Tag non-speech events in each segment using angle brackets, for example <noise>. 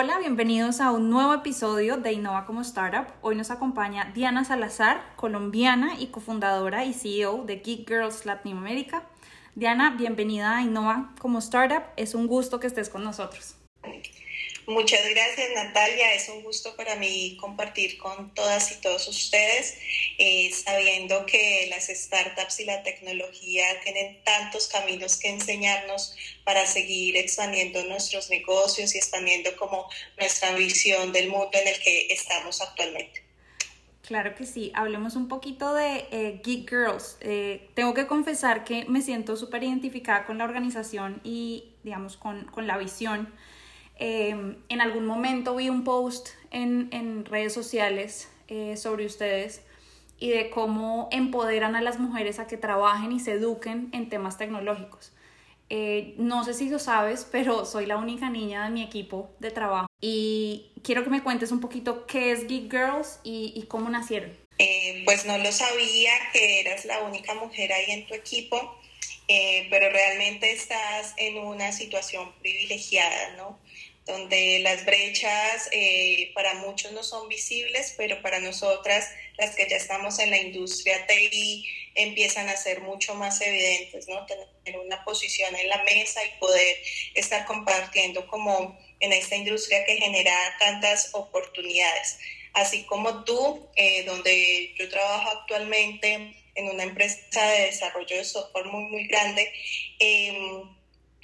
Hola, bienvenidos a un nuevo episodio de Innova como Startup. Hoy nos acompaña Diana Salazar, colombiana y cofundadora y CEO de Geek Girls Latinoamérica. Diana, bienvenida a Innova como Startup. Es un gusto que estés con nosotros. Muchas gracias Natalia, es un gusto para mí compartir con todas y todos ustedes, eh, sabiendo que las startups y la tecnología tienen tantos caminos que enseñarnos para seguir expandiendo nuestros negocios y expandiendo como nuestra visión del mundo en el que estamos actualmente. Claro que sí, hablemos un poquito de eh, Geek Girls. Eh, tengo que confesar que me siento súper identificada con la organización y, digamos, con, con la visión. Em, en algún momento vi un post en, en redes sociales eh, sobre ustedes y de cómo empoderan a las mujeres a que trabajen y se eduquen en temas tecnológicos. Eh, no sé si lo sabes, <laughs> pero soy la única niña de mi equipo de trabajo y quiero que me cuentes un poquito qué es Geek Girls y, y cómo nacieron. Eh, pues no lo sabía que eras la única mujer ahí en tu equipo, pero realmente estás en una situación privilegiada, ¿no? Donde las brechas eh, para muchos no son visibles, pero para nosotras, las que ya estamos en la industria TI, empiezan a ser mucho más evidentes, ¿no? Tener una posición en la mesa y poder estar compartiendo como en esta industria que genera tantas oportunidades. Así como tú, eh, donde yo trabajo actualmente en una empresa de desarrollo de software muy, muy grande, eh,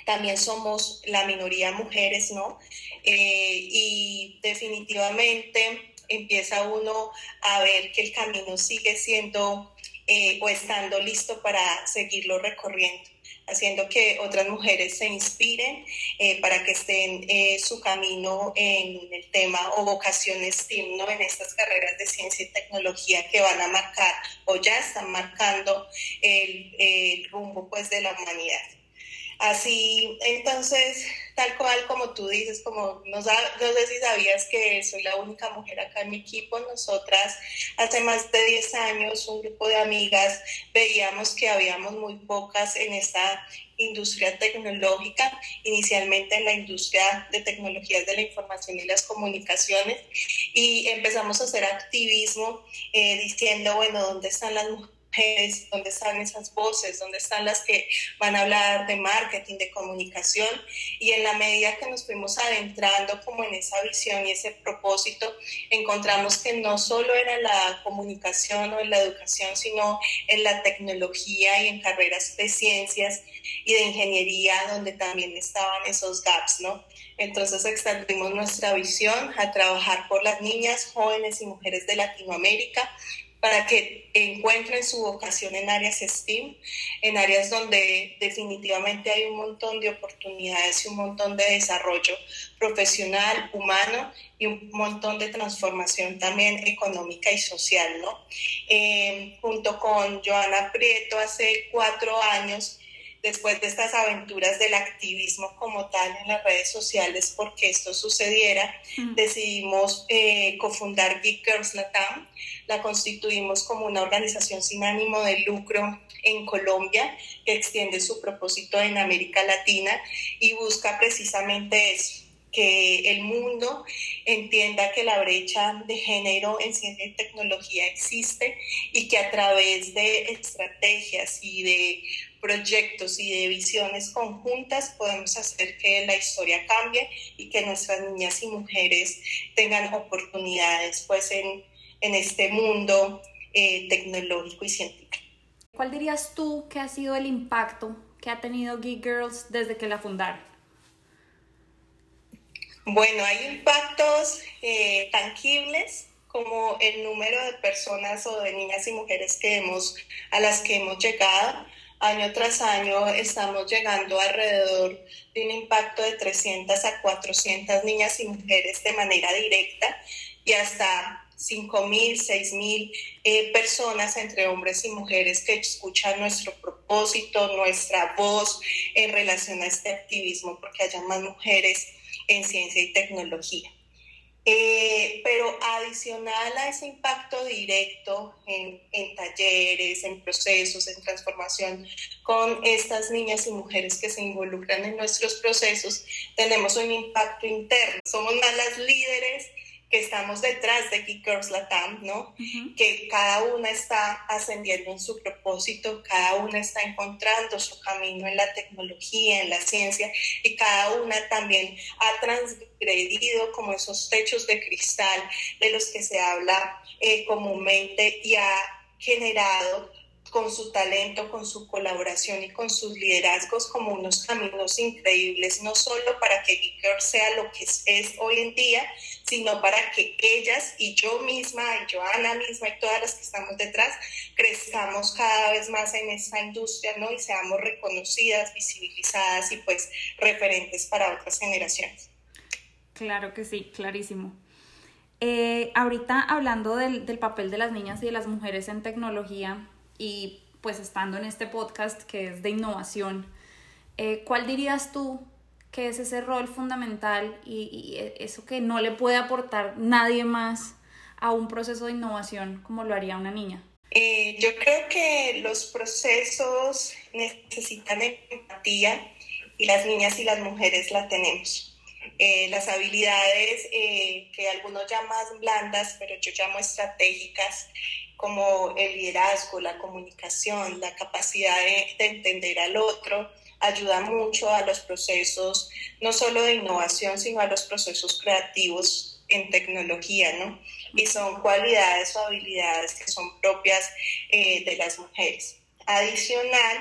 también somos la minoría mujeres, ¿no? Eh, y definitivamente empieza uno a ver que el camino sigue siendo eh, o estando listo para seguirlo recorriendo haciendo que otras mujeres se inspiren eh, para que estén su camino en el tema o vocaciones STEAM, ¿no? en estas carreras de ciencia y tecnología que van a marcar o ya están marcando el, el rumbo pues, de la humanidad. Así, entonces, tal cual como tú dices, como no, no sé si sabías que soy la única mujer acá en mi equipo, nosotras hace más de 10 años, un grupo de amigas, veíamos que habíamos muy pocas en esta industria tecnológica, inicialmente en la industria de tecnologías de la información y las comunicaciones, y empezamos a hacer activismo eh, diciendo, bueno, ¿dónde están las mujeres? Dónde están esas voces, dónde están las que van a hablar de marketing, de comunicación. Y en la medida que nos fuimos adentrando como en esa visión y ese propósito, encontramos que no solo era la comunicación o en la educación, sino en la tecnología y en carreras de ciencias y de ingeniería, donde también estaban esos gaps, ¿no? Entonces extendimos nuestra visión a trabajar por las niñas, jóvenes y mujeres de Latinoamérica para que encuentren su vocación en áreas STEAM, en áreas donde definitivamente hay un montón de oportunidades y un montón de desarrollo profesional, humano y un montón de transformación también económica y social, ¿no? Eh, junto con Joana Prieto hace cuatro años después de estas aventuras del activismo como tal en las redes sociales, porque esto sucediera, mm. decidimos eh, cofundar Geek Girls Latam. La constituimos como una organización sin ánimo de lucro en Colombia que extiende su propósito en América Latina y busca precisamente eso que el mundo entienda que la brecha de género en ciencia y tecnología existe y que a través de estrategias y de proyectos y de visiones conjuntas podemos hacer que la historia cambie y que nuestras niñas y mujeres tengan oportunidades pues en, en este mundo eh, tecnológico y científico. ¿Cuál dirías tú que ha sido el impacto que ha tenido Geek Girls desde que la fundaron? Bueno, hay impactos eh, tangibles como el número de personas o de niñas y mujeres que hemos, a las que hemos llegado. Año tras año estamos llegando alrededor de un impacto de 300 a 400 niñas y mujeres de manera directa y hasta 5.000, 6.000 eh, personas entre hombres y mujeres que escuchan nuestro propósito, nuestra voz en relación a este activismo, porque haya más mujeres en ciencia y tecnología. Eh, pero adicional a ese impacto directo en, en, talleres, en procesos, en transformación con estas niñas y mujeres que se involucran en nuestros procesos, tenemos un impacto interno. Somos más las líderes que estamos detrás de Geek Girls Latam, ¿no? Que cada una está ascendiendo en su propósito, cada una está encontrando su camino en la tecnología, en la ciencia, y cada una también ha transgredido como esos techos de cristal de los que se habla eh, comúnmente y ha generado con su talento, con su colaboración y con sus liderazgos como unos caminos increíbles, no solo para que Geeker sea lo que es, hoy en día, sino para que ellas y yo misma, y Joana misma y todas las que estamos detrás, crezcamos cada vez más en esta industria, ¿no? Y seamos reconocidas, visibilizadas y pues referentes para otras generaciones. Claro que sí, clarísimo. Eh, ahorita hablando del papel de las niñas y de las mujeres en tecnología, y pues estando en este podcast que es de innovación, eh, ¿cuál dirías tú que es ese rol fundamental y, eso que no le puede aportar nadie más a un proceso de innovación como lo haría una niña? Eh, yo creo que los procesos necesitan empatía y las niñas y las mujeres la tenemos. Eh, las habilidades que algunos llaman blandas, pero yo llamo estratégicas, como el liderazgo, la comunicación, la capacidad de, entender al otro, ayuda mucho a los procesos, no solo de innovación, sino a los procesos creativos en tecnología, ¿no? Y son cualidades o habilidades que son propias eh, de las mujeres. Adicional,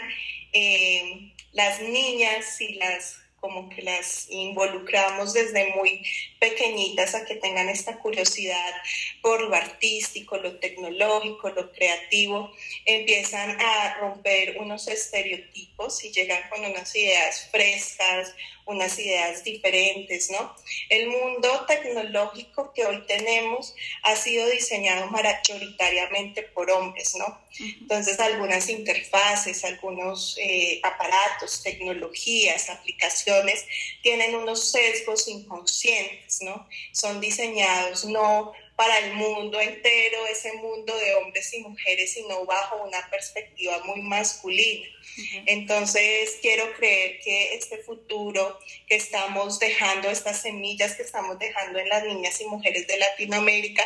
eh, las niñas y las como que las involucramos desde muy pequeñitas a que tengan esta curiosidad por lo artístico, lo tecnológico, lo creativo, empiezan a romper unos estereotipos y llegan con unas ideas frescas, unas ideas diferentes, ¿no? El mundo tecnológico que hoy tenemos ha sido diseñado mayoritariamente por hombres, ¿no? Entonces, algunas interfaces, algunos eh, aparatos, tecnologías, aplicaciones tienen unos sesgos inconscientes, ¿no? Son diseñados no para el mundo entero, ese mundo de hombres y mujeres, sino bajo una perspectiva muy masculina. Entonces, quiero creer que este futuro que estamos dejando, estas semillas que estamos dejando en las niñas y mujeres de Latinoamérica,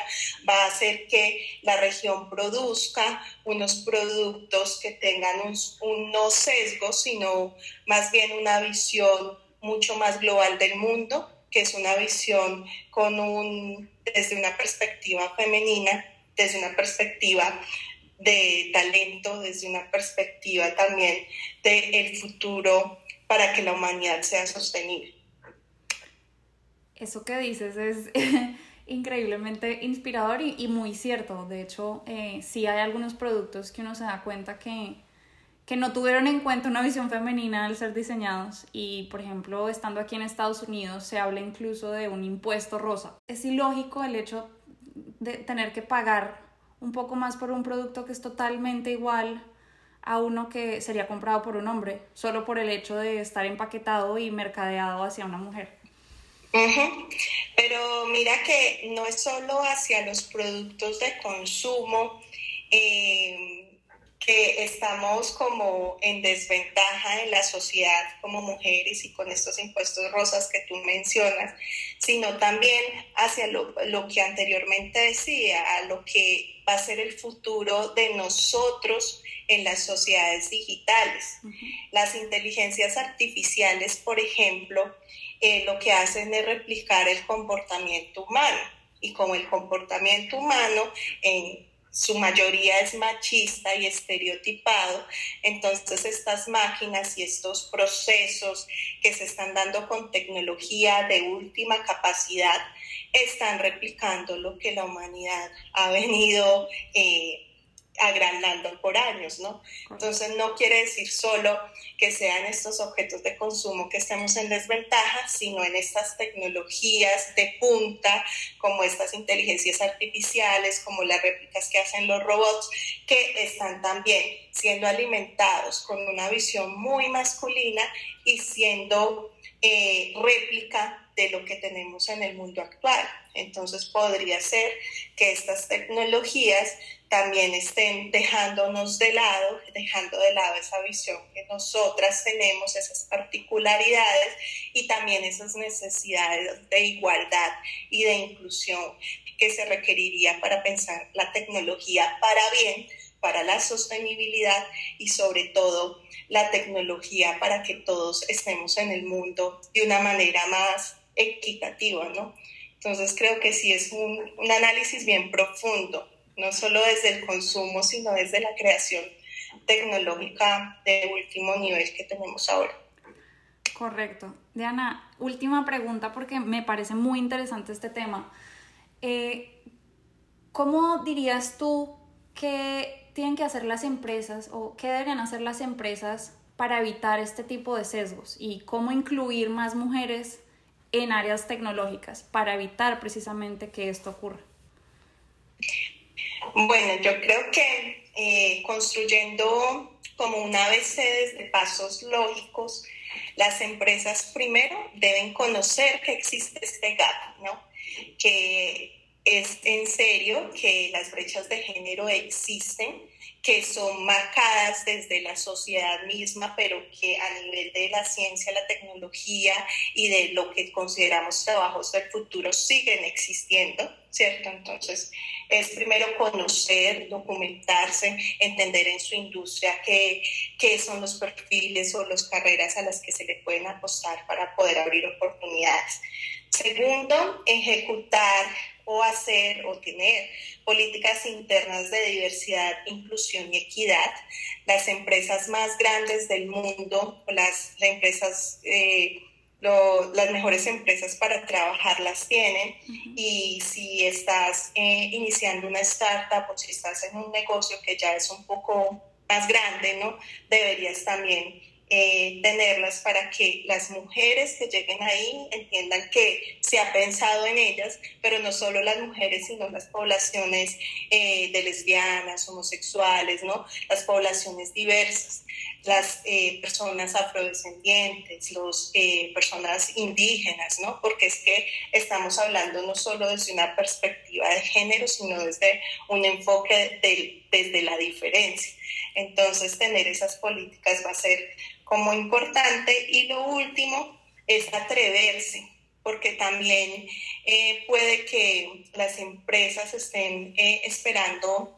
va a hacer que la región produzca unos productos que tengan un, un no sesgo, sino más bien una visión mucho más global del mundo, que es una visión con un desde una perspectiva femenina, desde una perspectiva de talento, desde una perspectiva también del el futuro para que la humanidad sea sostenible. Eso que dices es <laughs> increíblemente inspirador y, muy cierto. De hecho, eh, sí hay algunos productos que uno se da cuenta que, que no tuvieron en cuenta una visión femenina al ser diseñados y, por ejemplo, estando aquí en Estados Unidos se habla incluso de un impuesto rosa. Es ilógico el hecho de tener que pagar un poco más por un producto que es totalmente igual a uno que sería comprado por un hombre, solo por el hecho de estar empaquetado y mercadeado hacia una mujer. Pero mira que no es solo hacia los productos de consumo, eh, que estamos como en desventaja en la sociedad como mujeres y con estos impuestos rosas que tú mencionas, sino también hacia lo, que anteriormente decía, a lo que va a ser el futuro de nosotros en las sociedades digitales. Las inteligencias artificiales, por ejemplo, eh, lo que hacen es replicar el comportamiento humano. Y como el comportamiento humano en su mayoría es machista y estereotipado, entonces estas máquinas y estos procesos que se están dando con tecnología de última capacidad están replicando lo que la humanidad ha venido eh, agrandando por años, ¿no? Entonces no quiere decir solo que sean estos objetos de consumo que estemos en desventaja, sino en estas tecnologías de punta, como estas inteligencias artificiales, como las réplicas que hacen los robots, que están también siendo alimentados con una visión muy masculina y siendo eh, réplica de lo que tenemos en el mundo actual. Entonces podría ser que estas tecnologías también estén dejándonos de lado, dejando de lado esa visión que nosotras tenemos, esas particularidades y también esas necesidades de igualdad y de inclusión que se requeriría para pensar la tecnología para bien, para la sostenibilidad y sobre todo la tecnología para que todos estemos en el mundo de una manera más equitativa, ¿no? Entonces creo que sí es un, análisis bien profundo no solo desde el consumo, sino desde la creación tecnológica de último nivel que tenemos ahora. Correcto. Diana, última pregunta porque me parece muy interesante este tema. Eh, ¿Cómo dirías tú que tienen que hacer las empresas o qué deberían hacer las empresas para evitar este tipo de sesgos y cómo incluir más mujeres en áreas tecnológicas para evitar precisamente que esto ocurra? Bueno, yo creo que eh, construyendo como una ABC desde pasos lógicos, las empresas primero deben conocer que existe este gap, ¿no? Que es en serio que las brechas de género existen que son marcadas desde la sociedad misma, pero que a nivel de la ciencia, la tecnología y de lo que consideramos trabajos del futuro siguen existiendo, ¿cierto? Entonces, es primero conocer, documentarse, entender en su industria qué, qué son los perfiles o las carreras a las que se le pueden apostar para poder abrir oportunidades. Segundo, ejecutar o hacer o tener políticas internas de diversidad, inclusión y equidad. Las empresas más grandes del mundo, las, empresas, eh, las mejores empresas para trabajar las tienen y si estás eh, iniciando una startup o si estás en un negocio que ya es un poco más grande, ¿no? Deberías también eh, tenerlas para que las mujeres que lleguen ahí entiendan que se ha pensado en ellas, pero no solo las mujeres, sino las poblaciones eh, de lesbianas, homosexuales, ¿no? las poblaciones diversas, las eh, personas afrodescendientes, las personas indígenas, ¿no? porque es que estamos hablando no solo desde una perspectiva de género, sino desde un enfoque desde la diferencia. Entonces, tener esas políticas va a ser como importante. Y lo último es atreverse, porque también eh, puede que las empresas estén eh, esperando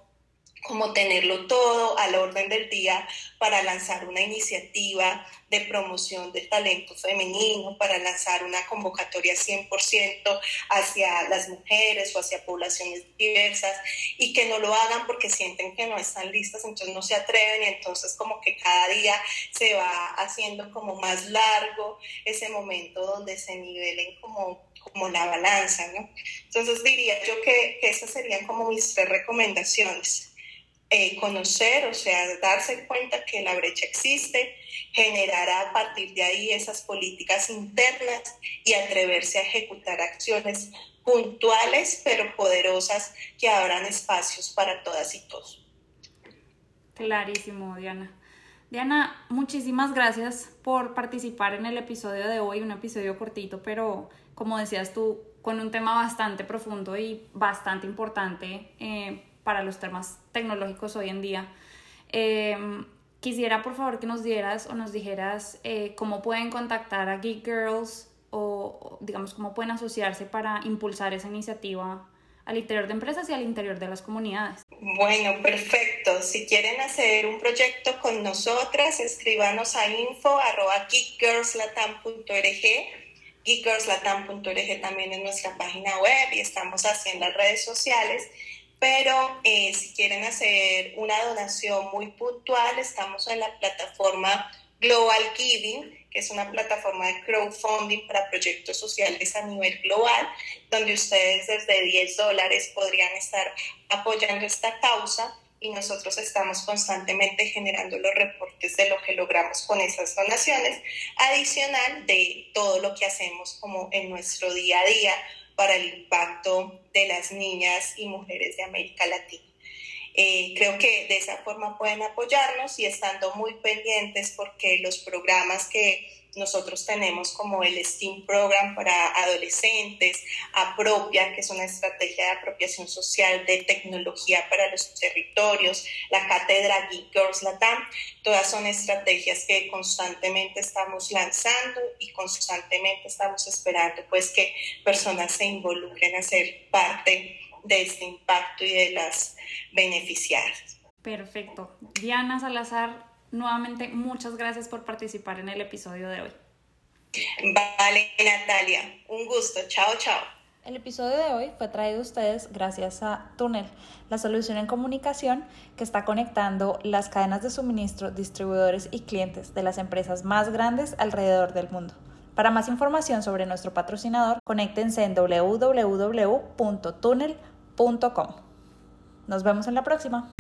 como tenerlo todo al orden del día para lanzar una iniciativa de promoción del talento femenino, para lanzar una convocatoria 100% hacia las mujeres o hacia poblaciones diversas y que no lo hagan porque sienten que no están listas, entonces no se atreven y entonces como que cada día se va haciendo como más largo ese momento donde se nivelen como como la balanza, ¿no? Entonces diría yo que, que esas serían como mis tres recomendaciones. Eh, conocer, o sea, darse cuenta que la brecha existe, generar a partir de ahí esas políticas internas y atreverse a ejecutar acciones puntuales pero poderosas que abran espacios para todas y todos. Clarísimo, Diana. Diana, muchísimas gracias por participar en el episodio de hoy, un episodio cortito, pero como decías tú, con un tema bastante profundo y bastante importante eh, para los temas tecnológicos hoy en día. Em, quisiera por favor que nos dieras o nos dijeras eh, cómo pueden contactar a Geek Girls o, digamos cómo pueden asociarse para impulsar esa iniciativa al interior de empresas y al interior de las comunidades. Bueno, perfecto. Si quieren hacer un proyecto con nosotras, escríbanos a info.geekgirlslatam.org. Geekgirlslatam.org también es nuestra página web y estamos haciendo las redes sociales pero eh, si quieren hacer una donación muy puntual, estamos en la plataforma Global Giving, que es una plataforma de crowdfunding para proyectos sociales a nivel global, donde ustedes desde 10 dólares podrían estar apoyando esta causa y nosotros estamos constantemente generando los reportes de lo que logramos con esas donaciones, adicional de todo lo que hacemos como en nuestro día a día para el impacto de las niñas y mujeres de América Latina. Eh, creo que de esa forma pueden apoyarnos y estando muy pendientes porque los programas que nosotros tenemos como el STEAM Program para adolescentes, Apropia, que es una estrategia de apropiación social de tecnología para los territorios, la cátedra Geek Girls Latam, todas son estrategias que constantemente estamos lanzando y constantemente estamos esperando pues que personas se involucren a ser parte de este impacto y de las beneficiadas. Perfecto. Diana Salazar, nuevamente muchas gracias por participar en el episodio de hoy. Vale, Natalia, un gusto. Chao, chao. El episodio de hoy fue traído a ustedes gracias a Tunnel, la solución en comunicación que está conectando las cadenas de suministro, distribuidores y clientes de las empresas más grandes alrededor del mundo. Para más información sobre nuestro patrocinador, conéctense en www.tunnel.com. Nos vemos en la próxima.